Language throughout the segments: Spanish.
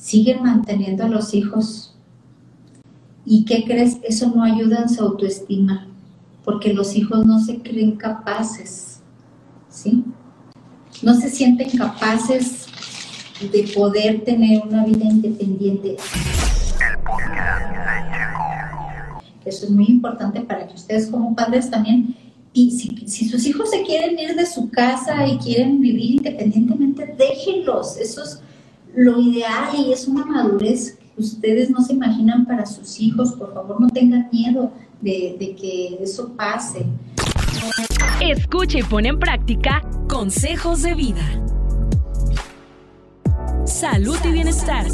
siguen manteniendo a los hijos. ¿Y qué crees? Eso no ayuda en su autoestima, porque los hijos no se creen capaces, ¿sí? No se sienten capaces de poder tener una vida independiente. Eso es muy importante para que ustedes como padres también, y si, sus hijos se quieren ir de su casa y quieren vivir independientemente, déjenlos. Eso es lo ideal y es una madurez que ustedes no se imaginan para sus hijos. Por favor, no tengan miedo de, de que eso pase. Escucha y pone en práctica consejos de vida. Salud y bienestar.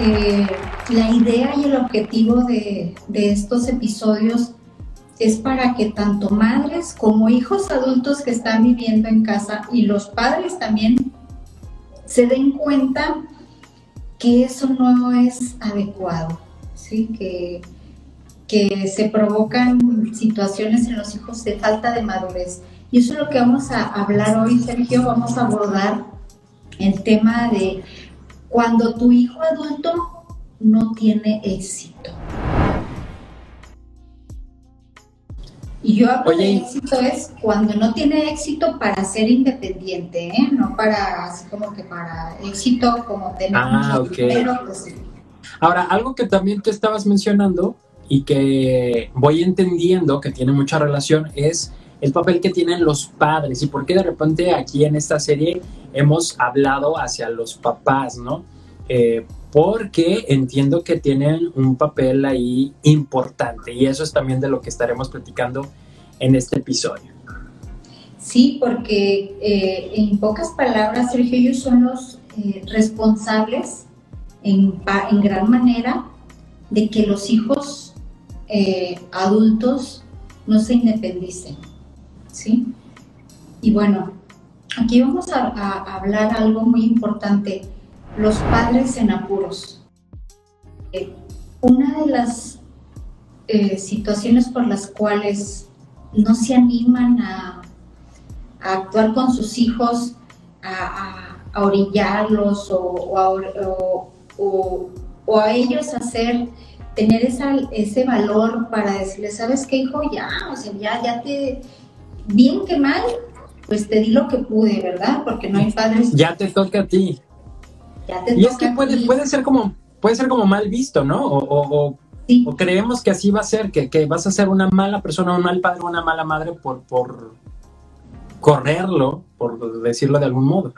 Eh, la idea y el objetivo de, estos episodios es para que tanto madres como hijos adultos que están viviendo en casa y los padres también se den cuenta que eso no es adecuado, ¿sí? que, que se provocan situaciones en los hijos de falta de madurez. Y eso es lo que vamos a hablar hoy, Sergio. Vamos a abordar el tema de cuando tu hijo adulto no tiene éxito. Y yo hablo de éxito es cuando no tiene éxito para ser independiente, ¿eh? no para así como que para éxito como tener ah, pues Ahora, algo que también te estabas mencionando y que voy entendiendo que tiene mucha relación es el papel que tienen los padres y por qué de repente aquí en esta serie hemos hablado hacia los papás, ¿no? Eh, porque entiendo que tienen un papel ahí importante y eso es también de lo que estaremos platicando en este episodio. Sí, porque eh, en pocas palabras, Sergio, ellos son los eh, responsables en, en, gran manera de que los hijos adultos no se independicen. ¿sí? Y bueno, aquí vamos a, hablar algo muy importante, los padres en apuros. Eh, una de las eh, situaciones por las cuales no se animan a, actuar con sus hijos, a, orillarlos o, o, a ellos hacer tener esa, ese valor para decirles, ¿sabes qué, hijo? Ya, o sea, ya, ya te, bien que mal, pues te di lo que pude, ¿verdad? Porque no hay padres. Ya te toca a ti. Ya te y es que puede, puede ser como puede ser como mal visto, ¿no? O, o, creemos que así va a ser, que, que, vas a ser una mala persona, un mal padre, una mala madre por, por correrlo, por decirlo de algún modo.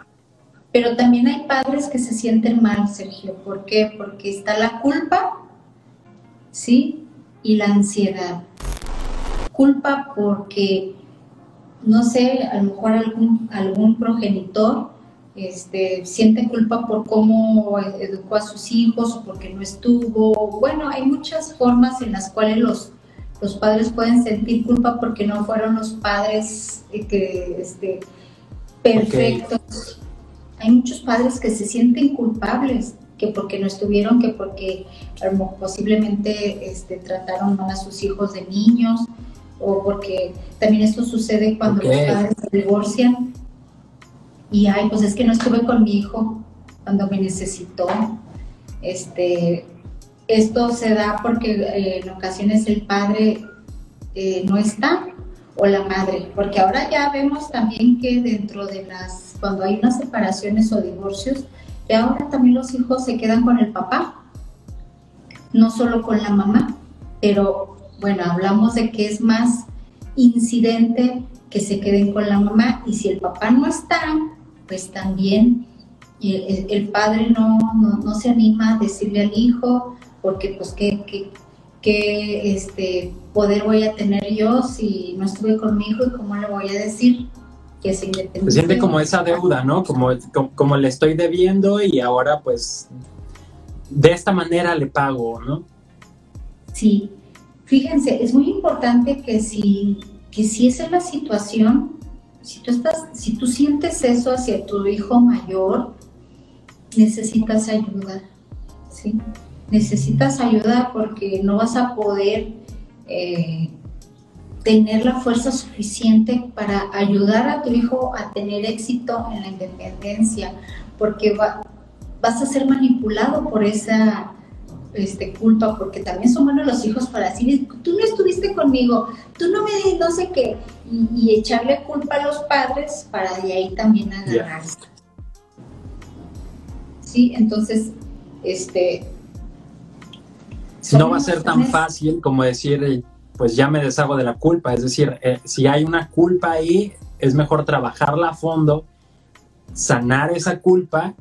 Pero también hay padres que se sienten mal, Sergio. ¿Por qué? Porque está la culpa, ¿sí? Y la ansiedad. Culpa porque no sé, a lo mejor algún, algún progenitor este, siente culpa por cómo educó a sus hijos o porque no estuvo. Bueno, hay muchas formas en las cuales los, los padres pueden sentir culpa porque no fueron los padres eh, que, este, perfectos. Hay muchos padres que se sienten culpables, que porque no estuvieron, que porque posiblemente este, trataron mal a sus hijos de niños o porque también esto sucede cuando los padres se divorcian y ay, pues es que no estuve con mi hijo cuando me necesitó. Este, esto se da porque eh, en ocasiones el padre eh, no está o la madre, porque ahora ya vemos también que dentro de las, cuando hay unas separaciones o divorcios, ya ahora también los hijos se quedan con el papá, no solo con la mamá, pero bueno, hablamos de que es más incidente que se queden con la mamá y si el papá no está, pues también el, padre no, no, se anima a decirle al hijo, porque pues qué, qué, este, poder voy a tener yo si no estuve con mi hijo y cómo le voy a decir que es independiente. Se siente como esa deuda, ¿no? Como, como, como, le estoy debiendo y ahora pues de esta manera le pago, ¿no? Sí, Fíjense, es muy importante que si, que si esa es la situación, si tú, estás, si tú sientes eso hacia tu hijo mayor, necesitas ayuda, ¿sí? Necesitas ayuda porque no vas a poder eh, tener la fuerza suficiente para ayudar a tu hijo a tener éxito en la independencia, porque vas a ser manipulado por esa este, culpa, porque también son buenos los hijos para decir, tú no estuviste conmigo, tú no me no sé qué, y, echarle culpa a los padres para de ahí también agarrarse. Sí, entonces, este... No va a ser tan fácil como decir, eh, pues ya me deshago de la culpa, es decir, eh, si hay una culpa ahí, es mejor trabajarla a fondo, sanar esa culpa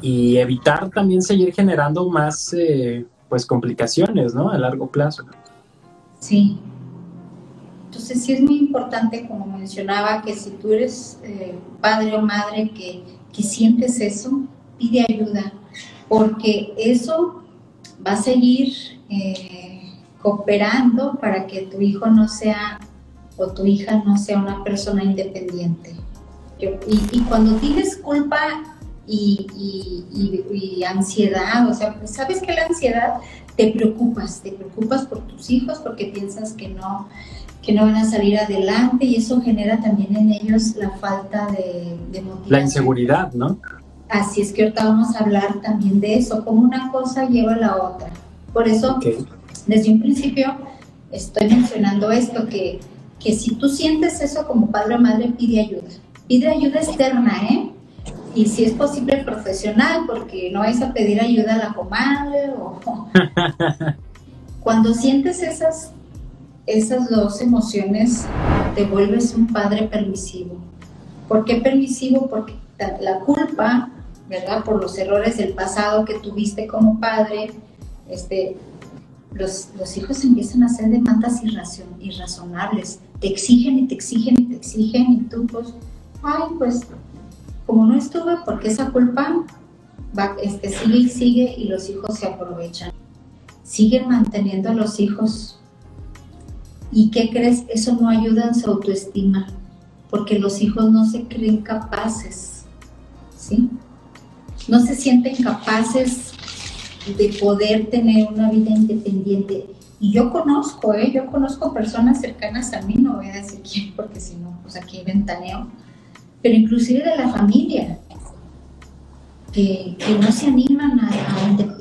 y evitar también seguir generando más eh, pues complicaciones, ¿no? A largo plazo. Sí. Entonces sí es muy importante, como mencionaba, que si tú eres eh, padre o madre que, que sientes eso, pide ayuda, porque eso va a seguir eh, cooperando para que tu hijo no sea o tu hija no sea una persona independiente. y, y, cuando tienes culpa y, ansiedad, o sea, pues, sabes que la ansiedad te preocupas, te preocupas por tus hijos porque piensas que no, que no van a salir adelante y eso genera también en ellos la falta de, motivación. La inseguridad, ¿no? Así es que ahorita vamos a hablar también de eso, cómo una cosa lleva a la otra. Por eso, desde un principio, estoy mencionando esto, que, que si tú sientes eso como padre o madre, pide ayuda. Pide ayuda externa, ¿eh? Y si es posible profesional, porque no vais a pedir ayuda a la comadre o... Cuando sientes esas, esas dos emociones, te vuelves un padre permisivo. ¿Por qué permisivo? Porque la culpa, ¿verdad? Por los errores del pasado que tuviste como padre, este, los, los hijos empiezan a hacer demandas irrazonables. Te exigen y te exigen y te exigen y tú pues, ay, pues como no estuve, porque esa culpa va, este, sigue y sigue y los hijos se aprovechan. Siguen manteniendo a los hijos. ¿Y qué crees? Eso no ayuda en su autoestima, porque los hijos no se creen capaces, ¿sí? No se sienten capaces de poder tener una vida independiente. Y yo conozco, ¿eh? Yo conozco personas cercanas a mí, no voy a decir quién, porque si no, pues aquí ventaneo pero inclusive de la familia, que, no se animan a,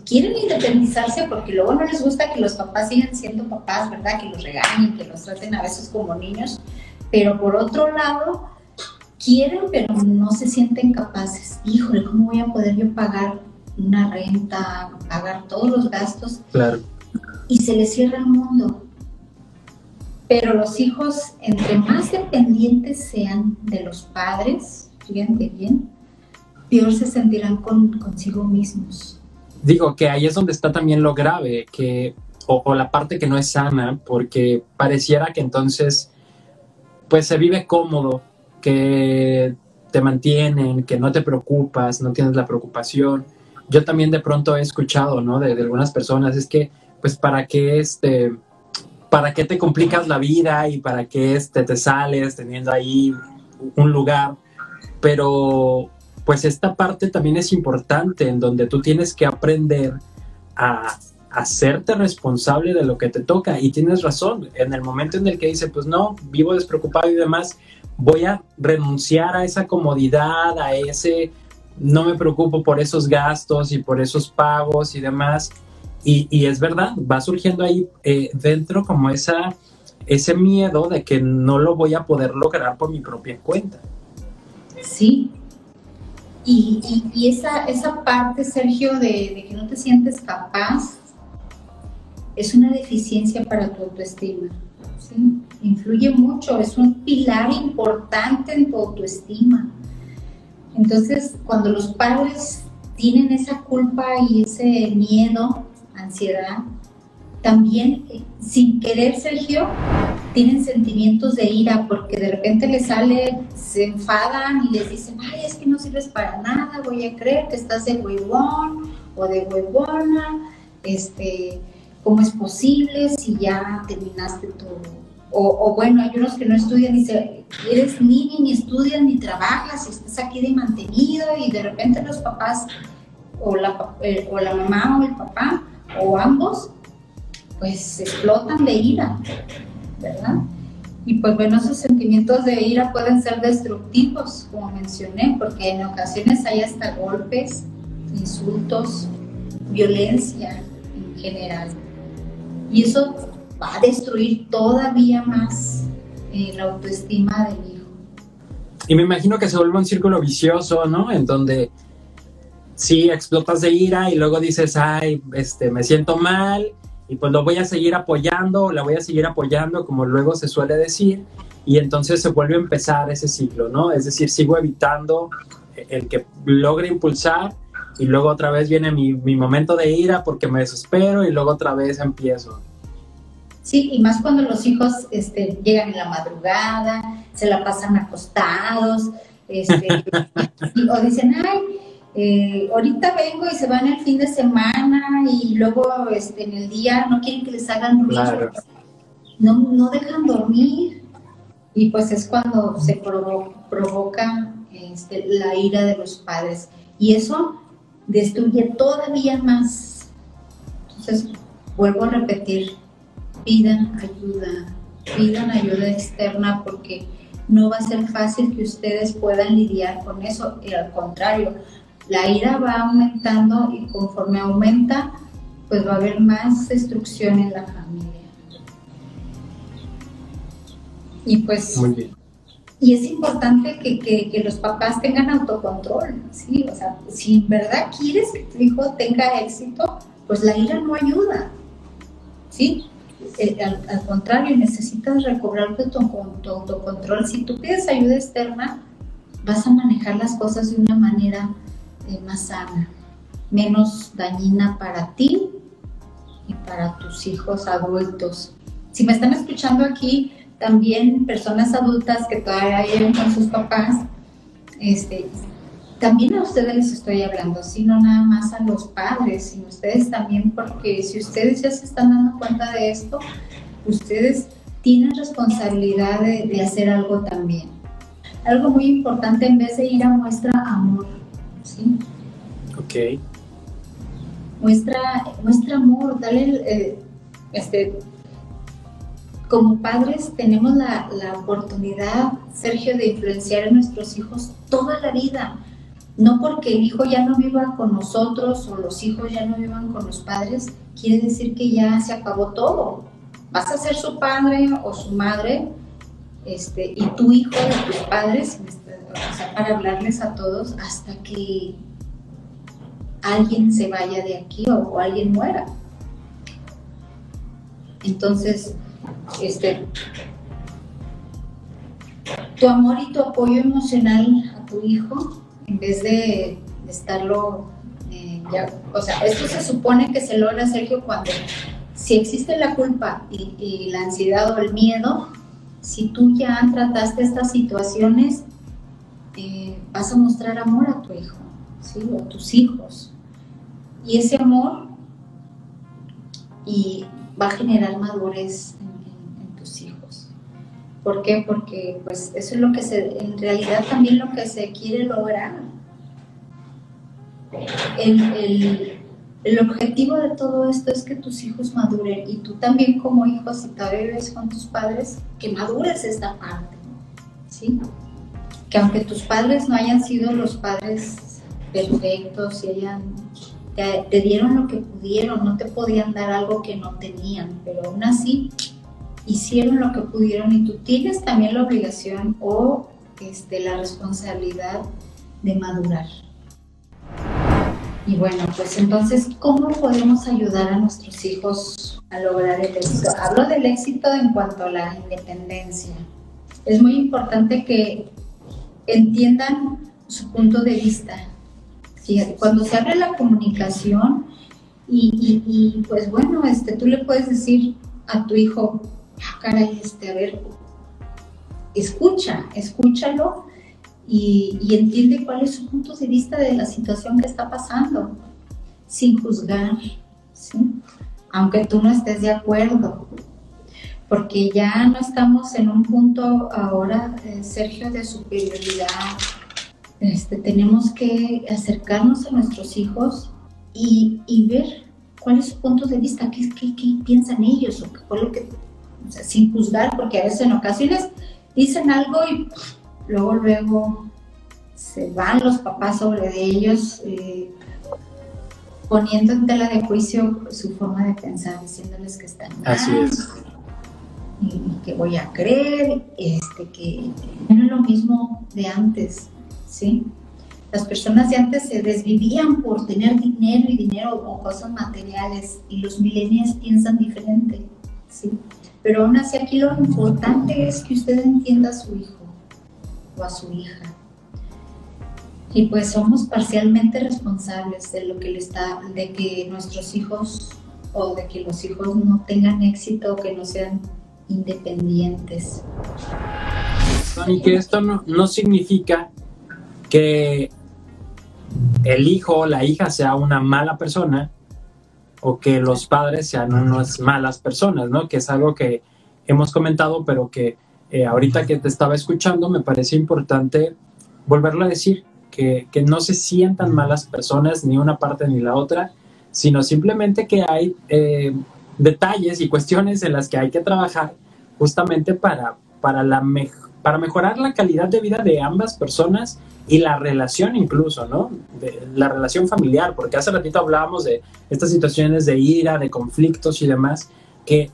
quieren independizarse porque luego no les gusta que los papás sigan siendo papás, ¿verdad? Que los regañen, que los traten a veces como niños, pero por otro lado, quieren pero no se sienten capaces. Híjole, ¿cómo voy a poder yo pagar una renta, pagar todos los gastos? Claro. Y se les cierra el mundo. Pero los hijos, entre más dependientes sean de los padres, fíjate bien, peor se sentirán con, consigo mismos. Digo que ahí es donde está también lo grave, que, o, la parte que no es sana, porque pareciera que entonces, pues se vive cómodo, que te mantienen, que no te preocupas, no tienes la preocupación. Yo también de pronto he escuchado, ¿no? De, de algunas personas, es que, pues, ¿para qué este ¿para qué te complicas la vida y para qué este, te sales teniendo ahí un lugar? Pero pues esta parte también es importante en donde tú tienes que aprender a hacerte responsable de lo que te toca y tienes razón, en el momento en el que dice, pues no, vivo despreocupado y demás, voy a renunciar a esa comodidad, a ese, no me preocupo por esos gastos y por esos pagos y demás, y, es verdad, va surgiendo ahí eh, dentro como esa, ese miedo de que no lo voy a poder lograr por mi propia cuenta. Sí. Y, y, esa, esa parte, Sergio, de, que no te sientes capaz, es una deficiencia para tu autoestima. ¿sí? Influye mucho, es un pilar importante en tu autoestima. Entonces, cuando los padres tienen esa culpa y ese miedo, ansiedad, también eh, sin querer, Sergio, tienen sentimientos de ira porque de repente les sale, se enfadan y les dicen, ay, es que no sirves para nada, voy a creer que estás de huevón o de huevona, este, ¿cómo es posible si ya terminaste tu... O, o bueno, hay unos que no estudian y dicen, eres niño, ni estudias, ni trabajas, y estás aquí de mantenido y de repente los papás o la, eh, o la mamá o el papá o ambos, pues explotan de ira, ¿verdad? Y pues bueno, esos sentimientos de ira pueden ser destructivos, como mencioné, porque en ocasiones hay hasta golpes, insultos, violencia en general. Y eso va a destruir todavía más eh, la autoestima del hijo. Y me imagino que se vuelve un círculo vicioso, ¿no? En donde sí explotas de ira y luego dices, ay, este, me siento mal y pues lo voy a seguir apoyando o la voy a seguir apoyando, como luego se suele decir, y entonces se vuelve a empezar ese ciclo, ¿no? Es decir, sigo evitando el que logre impulsar y luego otra vez viene mi, mi momento de ira porque me desespero y luego otra vez empiezo. Sí, y más cuando los hijos este, llegan en la madrugada, se la pasan acostados, este, o dicen, ay, eh, ahorita vengo y se van el fin de semana y luego este, en el día no quieren que les hagan ruido, no, no dejan dormir. Y pues es cuando se provoca este, la ira de los padres. Y eso destruye todavía más. Entonces, vuelvo a repetir, pidan ayuda, pidan ayuda externa porque no va a ser fácil que ustedes puedan lidiar con eso, y al contrario, la ira va aumentando y conforme aumenta, pues va a haber más destrucción en la familia. Y pues... Muy bien. Y es importante que, que, los papás tengan autocontrol, ¿sí? O sea, si en verdad quieres que tu hijo tenga éxito, pues la ira no ayuda, ¿sí? Eh, al, contrario, necesitas recobrar tu, tu autocontrol. Si tú pides ayuda externa, vas a manejar las cosas de una manera más sana, menos dañina para ti y para tus hijos adultos. Si me están escuchando aquí, también personas adultas que todavía viven con sus papás, este, también a ustedes les estoy hablando, sino nada más a los padres, sino ustedes también, porque si ustedes ya se están dando cuenta de esto, ustedes tienen responsabilidad de, de hacer algo también. Algo muy importante, en vez de ir a muestra amor, ¿sí? Ok. Muestra, muestra amor, dale, eh, este, como padres tenemos la, la, oportunidad, Sergio, de influenciar a nuestros hijos toda la vida. No porque el hijo ya no viva con nosotros o los hijos ya no vivan con los padres, quiere decir que ya se acabó todo. Vas a ser su padre o su madre, este, y tu hijo de tus padres, o sea, para hablarles a todos hasta que alguien se vaya de aquí o, alguien muera. Entonces, este, tu amor y tu apoyo emocional a tu hijo, en vez de, estarlo, eh, o sea, esto se supone que se logra, Sergio, cuando si existe la culpa y, y la ansiedad o el miedo, si tú ya trataste estas situaciones, vas a mostrar amor a tu hijo, ¿sí? O a tus hijos. Y ese amor y va a generar madurez en, tus hijos. ¿Por qué? Porque pues eso es lo que se, en realidad también lo que se quiere lograr. El, el objetivo de todo esto es que tus hijos maduren y tú también como hijo, si todavía vives con tus padres, que madures esta parte, ¿sí? Que aunque tus padres no hayan sido los padres perfectos y hayan, te, dieron lo que pudieron, no te podían dar algo que no tenían, pero aún así hicieron lo que pudieron y tú tienes también la obligación o este, la responsabilidad de madurar. Y bueno, pues entonces, ¿cómo podemos ayudar a nuestros hijos a lograr el éxito? Hablo del éxito en cuanto a la independencia. Es muy importante que entiendan su punto de vista. Cuando se abre la comunicación y, pues bueno, este, tú le puedes decir a tu hijo, ah, caray, este, a ver, escucha, escúchalo y, entiende cuál es su punto de vista de la situación que está pasando, sin juzgar, aunque tú no estés de acuerdo, porque ya no estamos en un punto ahora, eh, Sergio, de superioridad. Este, tenemos que acercarnos a nuestros hijos y, ver cuál es su punto de vista, qué, qué, qué piensan ellos o qué, lo que sin juzgar, porque a veces en ocasiones dicen algo y luego, luego se van los papás sobre ellos, eh, poniendo en tela de juicio su forma de pensar, diciéndoles que están mal. Así es. Y, que voy a creer, este, que no es lo mismo de antes, ¿sí? Las personas de antes se desvivían por tener dinero y dinero o cosas materiales y los millennials piensan diferente, ¿sí? Pero aún así aquí lo importante es que usted entienda a su hijo o a su hija. Y pues somos parcialmente responsables de lo que le está, de que nuestros hijos o de que los hijos no tengan éxito o que no sean independientes. Y que esto no, no significa que el hijo o la hija sea una mala persona o que los padres sean unas malas personas, ¿no? Que es algo que hemos comentado, pero que eh, ahorita que te estaba escuchando me parece importante volverlo a decir, que, que, no se sientan malas personas ni una parte ni la otra, sino simplemente que hay eh, detalles y cuestiones en las que hay que trabajar justamente para, para, la para mejorar la calidad de vida de ambas personas y la relación incluso, ¿no? La relación familiar, porque hace ratito hablábamos de estas situaciones de ira, de conflictos y demás, que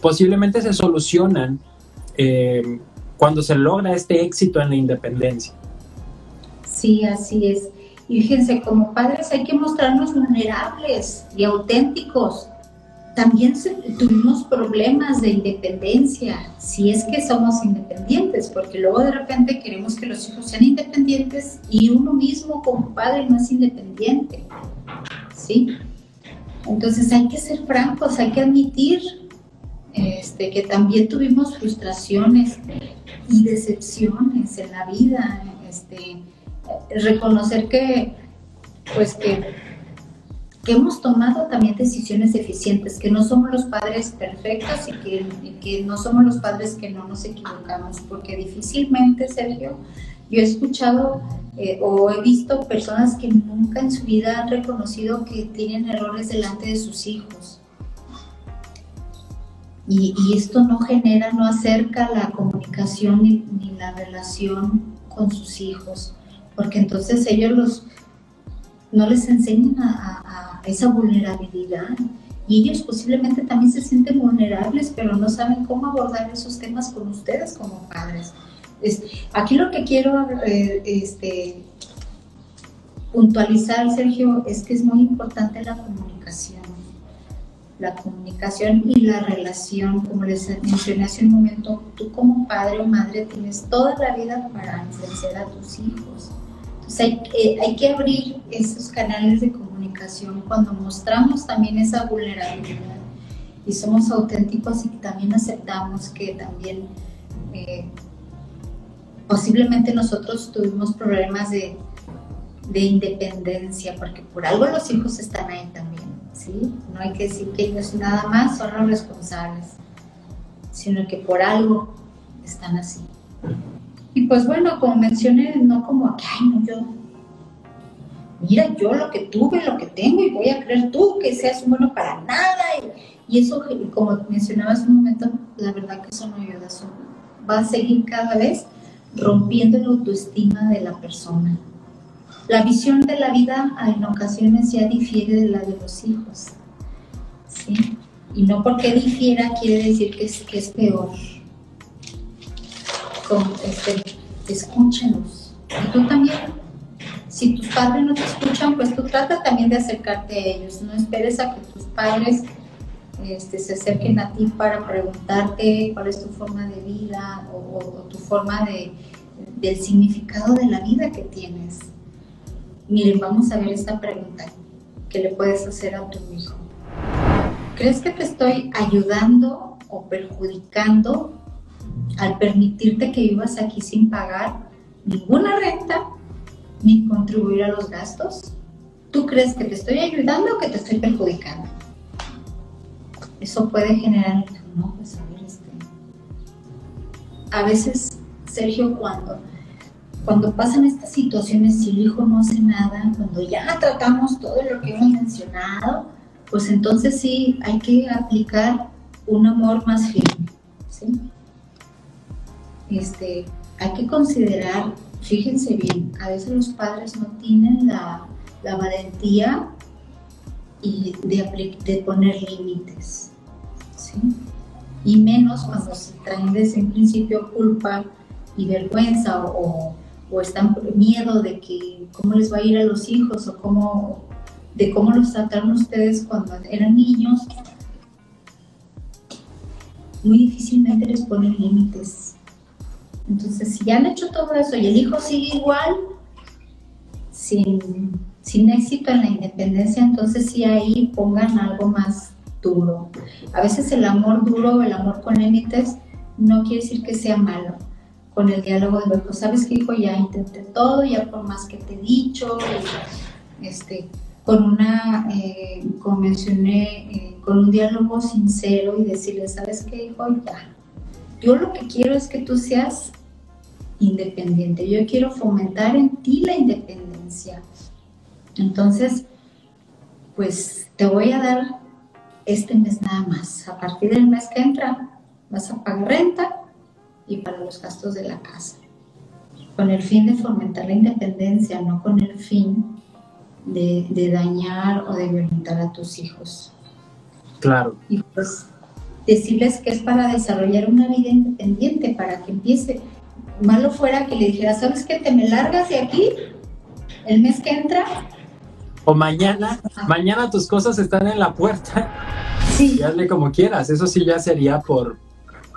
posiblemente se solucionan eh, cuando se logra este éxito en la independencia. Sí, así es. Y fíjense, como padres hay que mostrarnos vulnerables y auténticos también tuvimos problemas de independencia, si es que somos independientes, porque luego de repente queremos que los hijos sean independientes y uno mismo como padre no es independiente, ¿sí? Entonces hay que ser francos, hay que admitir este, que también tuvimos frustraciones y decepciones en la vida, este, reconocer que, pues que que hemos tomado también decisiones eficientes, que no somos los padres perfectos y que, que, no somos los padres que no nos equivocamos, porque difícilmente, Sergio, yo he escuchado eh, o he visto personas que nunca en su vida han reconocido que tienen errores delante de sus hijos. Y, y esto no genera, no acerca la comunicación ni, ni la relación con sus hijos, porque entonces ellos los no les enseñan a, esa vulnerabilidad y ellos posiblemente también se sienten vulnerables, pero no saben cómo abordar esos temas con ustedes como padres. aquí lo que quiero eh, este, puntualizar, Sergio, es que es muy importante la comunicación. La comunicación y la relación, como les mencioné hace un momento, tú como padre o madre tienes toda la vida para influenciar a tus hijos hay, que abrir esos canales de comunicación cuando mostramos también esa vulnerabilidad y somos auténticos y también aceptamos que también eh, posiblemente nosotros tuvimos problemas de, de, independencia, porque por algo los hijos están ahí también, ¿sí? No hay que decir que ellos nada más son los responsables, sino que por algo están así. Y pues bueno, como mencioné, no como que, ay, no, yo, mira yo lo que tuve, lo que tengo y voy a creer tú que seas bueno para nada. Y, eso, como mencionaba hace un momento, la verdad que eso no ayuda, eso va a seguir cada vez rompiendo la autoestima de la persona. La visión de la vida en ocasiones ya difiere de la de los hijos. Y no porque difiera quiere decir que es peor este, escúchenos. Y tú también, si tus padres no te escuchan, pues tú trata también de acercarte a ellos. No esperes a que tus padres este, se acerquen a ti para preguntarte cuál es tu forma de vida o, tu forma de, del significado de la vida que tienes. Miren, vamos a ver esta pregunta que le puedes hacer a tu hijo. ¿Crees que te estoy ayudando o perjudicando al permitirte que vivas aquí sin pagar ninguna renta ni contribuir a los gastos? ¿Tú crees que te estoy ayudando o que te estoy perjudicando? Eso puede generar, este. A veces, Sergio, cuando, cuando pasan estas situaciones, si el hijo no hace nada, cuando ya tratamos todo lo que hemos mencionado, pues entonces sí hay que aplicar un amor más firme. ¿sí? Este, hay que considerar, fíjense bien, a veces los padres no tienen la, valentía y de, poner límites. Y menos cuando se traen desde un principio culpa y vergüenza o, o están miedo de que cómo les va a ir a los hijos o cómo de cómo los trataron ustedes cuando eran niños, muy difícilmente les ponen límites. Entonces, si ya han hecho todo eso y el hijo sigue igual, sin, sin éxito en la independencia, entonces sí ahí pongan algo más duro. A veces el amor duro, el amor con límites, no quiere decir que sea malo. Con el diálogo de pues sabes que hijo, ya intenté todo, ya por más que te he dicho, este, con una, eh, como mencioné, eh, con un diálogo sincero y decirle, ¿sabes qué, hijo? Ya. Yo lo que quiero es que tú seas independiente. Yo quiero fomentar en ti la independencia. Entonces, pues te voy a dar este mes nada más. A partir del mes que entra, vas a pagar renta y para los gastos de la casa. Con el fin de fomentar la independencia, no con el fin de, dañar o de violentar a tus hijos. Claro. Y pues decirles que es para desarrollar una vida independiente, para que empiece. Malo fuera que le dijera, ¿sabes qué? Te me largas de aquí el mes que entra. O mañana, mañana tus cosas están en la puerta. Sí. Y hazle como quieras, eso sí ya sería por...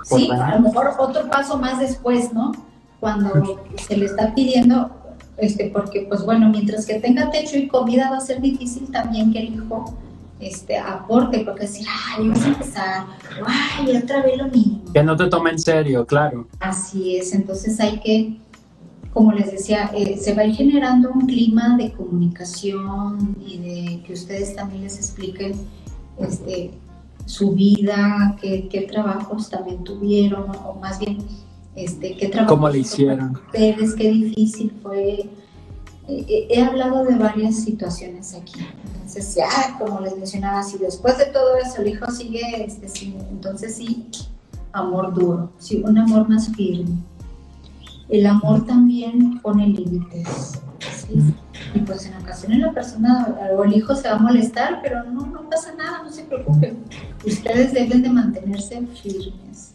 sí, a lo mejor otro paso más después, ¿no? Cuando se le está pidiendo, este, porque pues bueno, mientras que tenga techo y comida va a ser difícil también que el hijo este, aporte, porque decir, ay, vas a empezar, ay, otra vez lo mismo. Que no te tome en serio, claro. Así es, entonces hay que, como les decía, eh, se va a ir generando un clima de comunicación y de que ustedes también les expliquen este, su vida, qué, qué trabajos también tuvieron, o más bien este, qué trabajo ¿Cómo le hicieron? Ustedes, qué difícil fue. Eh, eh, he hablado de varias situaciones aquí. Entonces, ya, como les mencionaba, si después de todo eso el hijo sigue, este, entonces sí, amor duro, sí, un amor más firme. El amor también pone límites. Y pues en ocasiones la persona o el hijo se va a molestar, pero no, no pasa nada, no se preocupen. Ustedes deben de mantenerse firmes.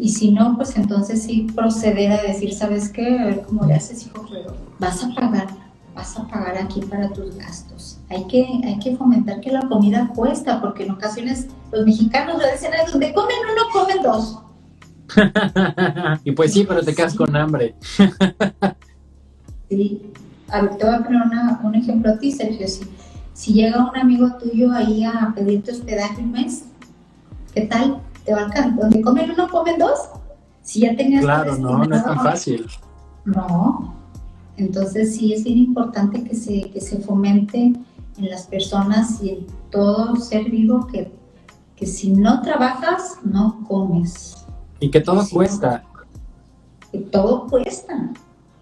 Y si no, pues entonces sí proceder a decir, ¿sabes qué? A ver cómo le haces, hijo, pero vas a pagar, vas a pagar aquí para tus gastos. Hay que, hay que fomentar que la comida cuesta, porque en ocasiones los mexicanos lo dicen, donde comen uno, comen dos. y pues sí, pero te quedas con hambre. sí. A ver, te voy a poner un ejemplo a ti, Sergio. Si, si llega un amigo tuyo ahí a pedirte hospedaje un mes, ¿qué tal? Te Donde comen uno, comen dos. Si ya tenías... Claro, no, no es tan fácil. No. Entonces sí es bien importante que se, que se fomente en las personas y en todo ser vivo que, que si no trabajas, no comes. Y que todo cuesta. que todo cuesta.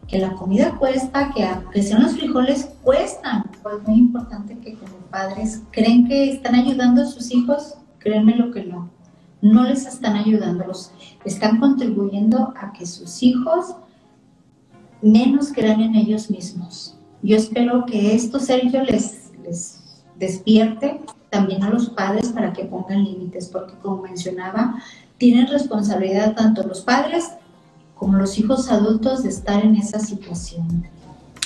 Que la comida cuesta, que aunque sean los frijoles cuestan. Pues es muy importante que como padres creen que están ayudando a sus hijos, créanme lo que no no les están ayudando, los están contribuyendo a que sus hijos menos crean en ellos mismos. Yo espero que esto, Sergio, les, despierte también a los padres para que pongan límites, porque como mencionaba, tienen responsabilidad tanto los padres como los hijos adultos de estar en esa situación.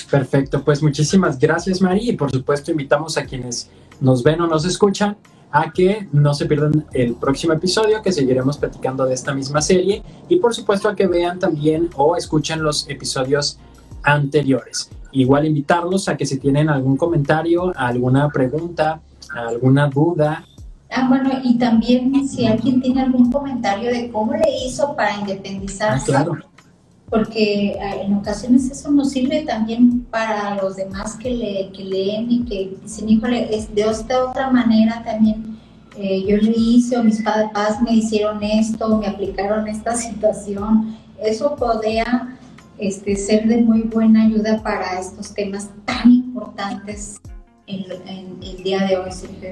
Perfecto, pues muchísimas gracias María y por supuesto invitamos a quienes nos ven o nos escuchan a que no se pierdan el próximo episodio, que seguiremos platicando de esta misma serie y por supuesto a que vean también o escuchen los episodios anteriores. Igual invitarlos a que si tienen algún comentario, alguna pregunta, alguna duda. Ah, bueno, y también si alguien tiene algún comentario de cómo le hizo para independizarse. Ah, claro porque ah, en ocasiones eso nos sirve también para los demás que, le, que leen y que dicen, híjole, es de esta otra manera también eh, yo lo hice o mis padres me hicieron esto, me aplicaron esta situación. Eso podría este, ser de muy buena ayuda para estos temas tan importantes en, el día de hoy.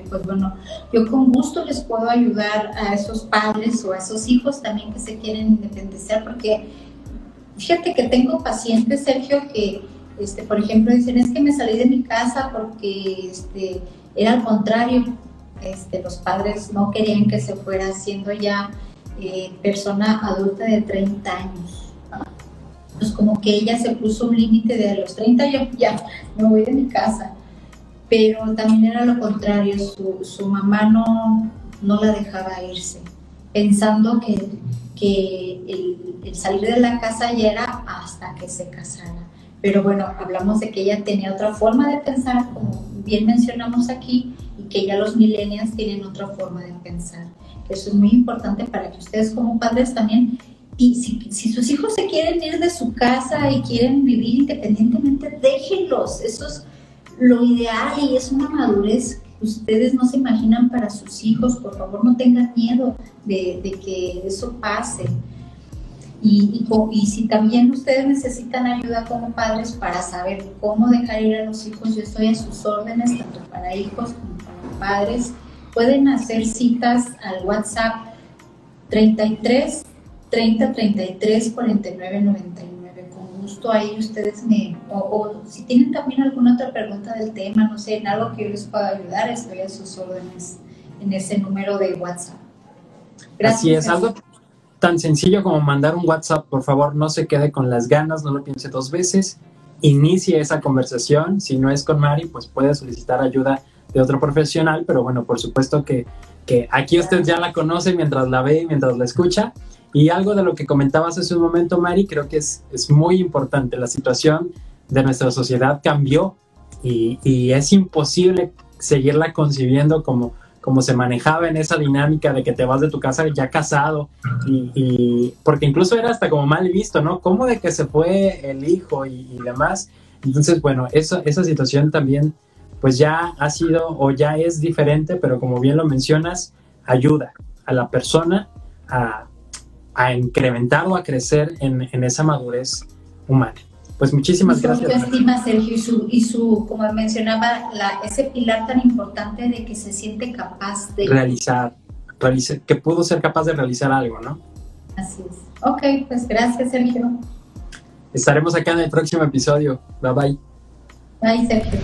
Pues bueno, yo con gusto les puedo ayudar a esos padres o a esos hijos también que se quieren independizar, porque fíjate que tengo pacientes, Sergio, que, este, por ejemplo, dicen, es que me salí de mi casa porque este, era al contrario, este, los padres no querían que se fuera siendo ya eh, persona adulta de 30 años. Pues como que ella se puso un límite de a los 30 yo ya me voy de mi casa. Pero también era lo contrario, su, su mamá no, no la dejaba irse, pensando que, que el, salir de la casa ya era hasta que se casara. Pero bueno, hablamos de que ella tenía otra forma de pensar, como bien mencionamos aquí, y que ya los millennials tienen otra forma de pensar. Eso es muy importante para que ustedes como padres también, y si, sus hijos se quieren ir de su casa y quieren vivir independientemente, déjenlos. Eso es lo ideal y es una madurez ustedes no se imaginan para sus hijos. Por favor, no tengan miedo de, que eso pase. Y, y, si también ustedes necesitan ayuda como padres para saber cómo dejar ir a los hijos, yo estoy a sus órdenes, tanto para hijos como para padres. Pueden hacer citas al WhatsApp 33 30 33 49 99. Gusto ahí ustedes me, o, si tienen también alguna otra pregunta del tema, no sé, en algo que yo les pueda ayudar, estoy a sus órdenes en ese número de WhatsApp. Gracias. Así es, algo tan sencillo como mandar un WhatsApp, por favor, no se quede con las ganas, no lo piense dos veces, inicie esa conversación, si no es con Mari, pues puede solicitar ayuda de otro profesional, pero bueno, por supuesto que, que aquí usted ya la conoce mientras la ve, mientras la escucha, y algo de lo que comentabas hace un momento, Mari, creo que es, es muy importante, la situación de nuestra sociedad cambió y, y es imposible seguirla concibiendo como como se manejaba en esa dinámica de que te vas de tu casa ya casado y, porque incluso era hasta como mal visto, ¿no? ¿Cómo de que se fue el hijo y, demás? Entonces, bueno, eso, esa situación también pues ya ha sido o ya es diferente, pero como bien lo mencionas, ayuda a la persona a, a incrementar o a crecer en, en esa madurez humana. Pues muchísimas su gracias. autoestima, Sergio, y su, y su como mencionaba, la, ese pilar tan importante de que se siente capaz de... Realizar, realizar, que pudo ser capaz de realizar algo, ¿no? Así es. Ok, pues gracias, Sergio. Estaremos acá en el próximo episodio. Bye bye. Bye, Sergio.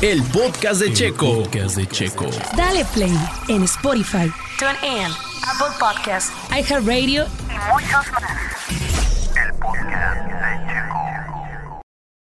El podcast de Checo. El podcast de Checo. Dale play en Spotify, TuneIn, Apple Podcasts, iHeartRadio y muchos más. El podcast de Checo.